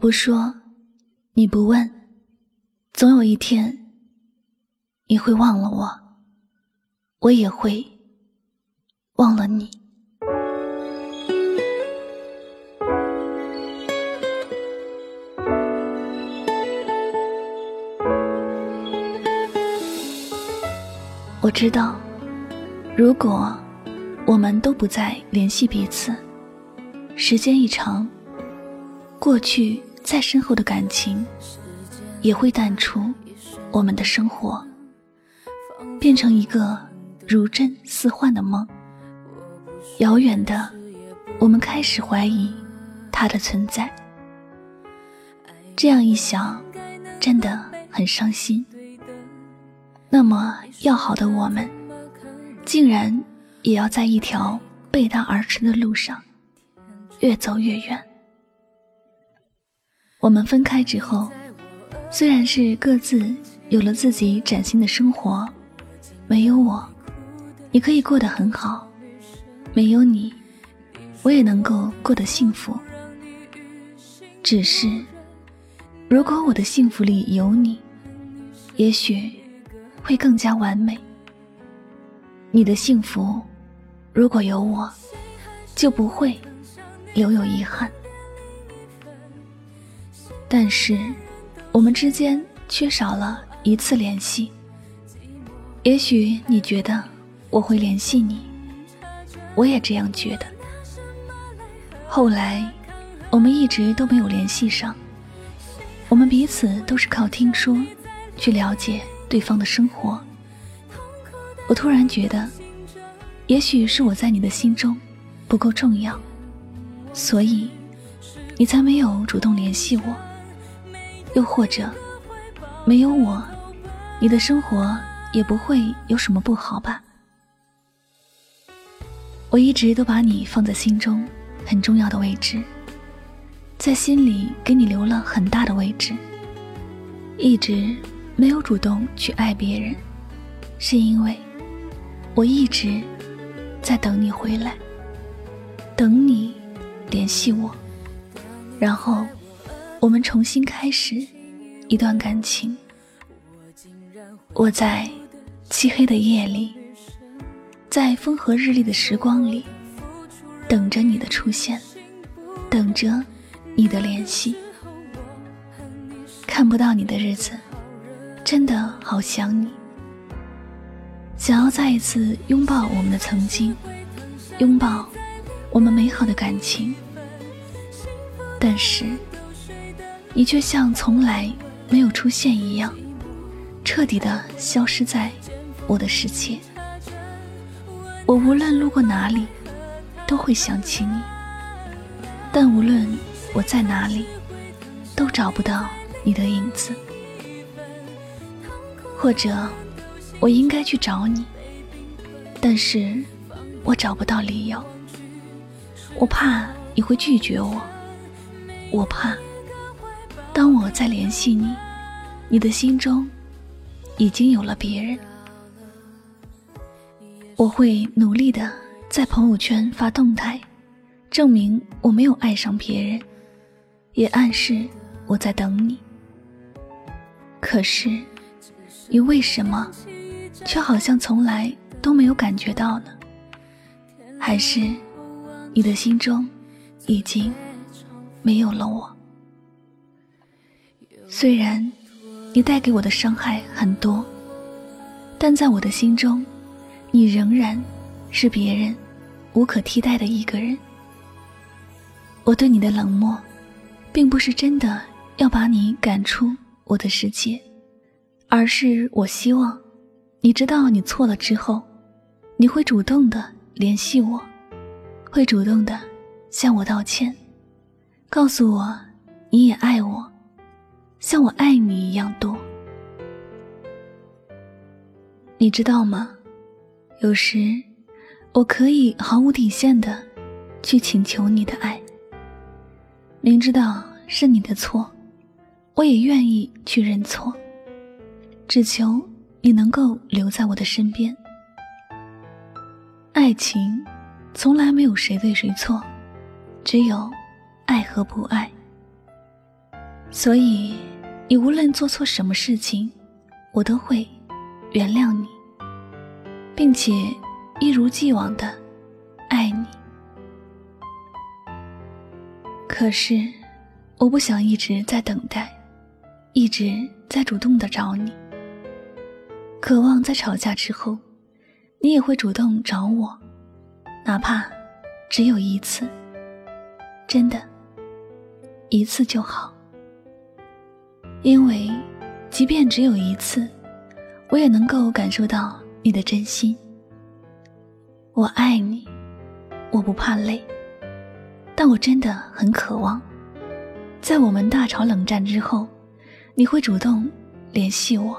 不说，你不问，总有一天你会忘了我，我也会忘了你。我知道，如果我们都不再联系彼此，时间一长。过去再深厚的感情，也会淡出我们的生活，变成一个如真似幻的梦。遥远的，我们开始怀疑它的存在。这样一想，真的很伤心。那么要好的我们，竟然也要在一条背道而驰的路上，越走越远。我们分开之后，虽然是各自有了自己崭新的生活，没有我，你可以过得很好；没有你，我也能够过得幸福。只是，如果我的幸福里有你，也许会更加完美。你的幸福，如果有我，就不会留有遗憾。但是，我们之间缺少了一次联系。也许你觉得我会联系你，我也这样觉得。后来，我们一直都没有联系上。我们彼此都是靠听说，去了解对方的生活。我突然觉得，也许是我在你的心中不够重要，所以你才没有主动联系我。又或者，没有我，你的生活也不会有什么不好吧？我一直都把你放在心中很重要的位置，在心里给你留了很大的位置。一直没有主动去爱别人，是因为我一直在等你回来，等你联系我，然后。我们重新开始一段感情。我在漆黑的夜里，在风和日丽的时光里，等着你的出现，等着你的联系。看不到你的日子，真的好想你。想要再一次拥抱我们的曾经，拥抱我们美好的感情，但是。你却像从来没有出现一样，彻底的消失在我的世界。我无论路过哪里，都会想起你；但无论我在哪里，都找不到你的影子。或者，我应该去找你，但是我找不到理由。我怕你会拒绝我，我怕。当我再联系你，你的心中已经有了别人。我会努力的在朋友圈发动态，证明我没有爱上别人，也暗示我在等你。可是，你为什么却好像从来都没有感觉到呢？还是你的心中已经没有了我？虽然你带给我的伤害很多，但在我的心中，你仍然是别人无可替代的一个人。我对你的冷漠，并不是真的要把你赶出我的世界，而是我希望你知道你错了之后，你会主动的联系我，会主动的向我道歉，告诉我你也爱我，像我爱你一样多。你知道吗？有时我可以毫无底线的去请求你的爱。明知道是你的错，我也愿意去认错，只求你能够留在我的身边。爱情从来没有谁对谁错，只有爱和不爱。所以，你无论做错什么事情，我都会原谅你，并且一如既往的爱你。可是，我不想一直在等待，一直在主动的找你。渴望在吵架之后，你也会主动找我，哪怕只有一次，真的，一次就好。因为，即便只有一次，我也能够感受到你的真心。我爱你，我不怕累。但我真的很渴望，在我们大吵冷战之后，你会主动联系我。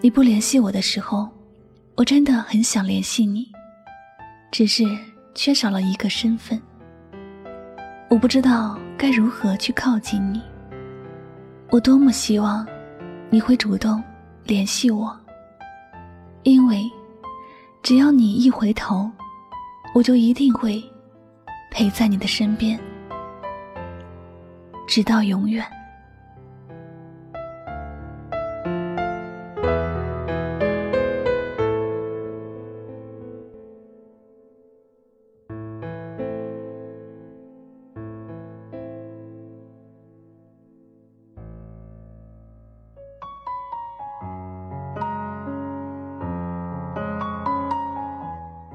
你不联系我的时候，我真的很想联系你，只是缺少了一个身份。我不知道该如何去靠近你。我多么希望你会主动联系我，因为只要你一回头，我就一定会。陪在你的身边，直到永远。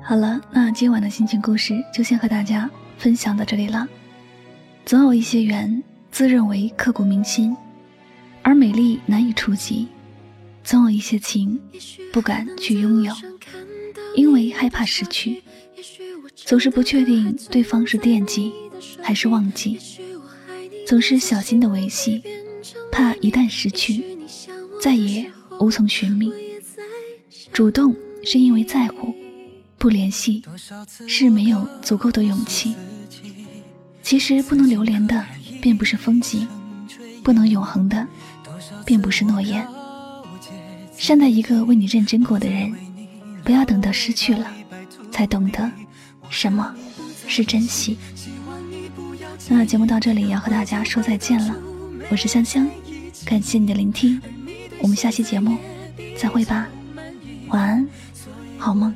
好了，那今晚的心情故事就先和大家。分享到这里了。总有一些缘，自认为刻骨铭心，而美丽难以触及；总有一些情，不敢去拥有，因为害怕失去。总是不确定对方是惦记还是忘记，总是小心的维系，怕一旦失去，再也无从寻觅。主动是因为在乎。不联系是没有足够的勇气。其实不能留恋的，并不是风景；不能永恒的，并不是诺言。善待一个为你认真过的人，不要等到失去了，才懂得什么是珍惜。那节目到这里要和大家说再见了，我是香香，感谢你的聆听，我们下期节目再会吧，晚安，好梦。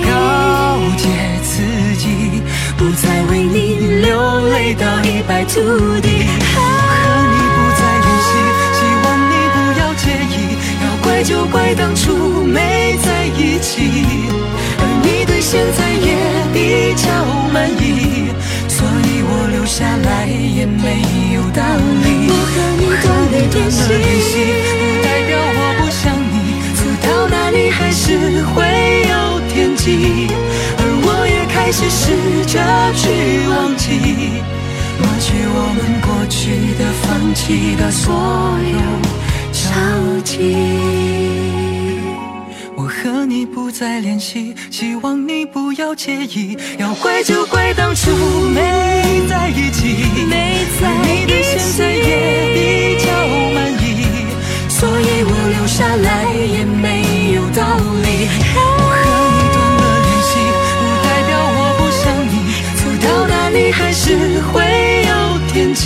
不再为你流泪到一败涂地。和你不再联系，希望你不要介意。要怪就怪当初没在一起，而你对现在也比较满意，所以我留下来也没有道理。我和你断了联系，抹去我们过去的、放弃的所有交集。我和你不再联系，希望你不要介意。要怪就怪当初没在一起，没在你的现在也比较满意，所以我留下来也没有道理。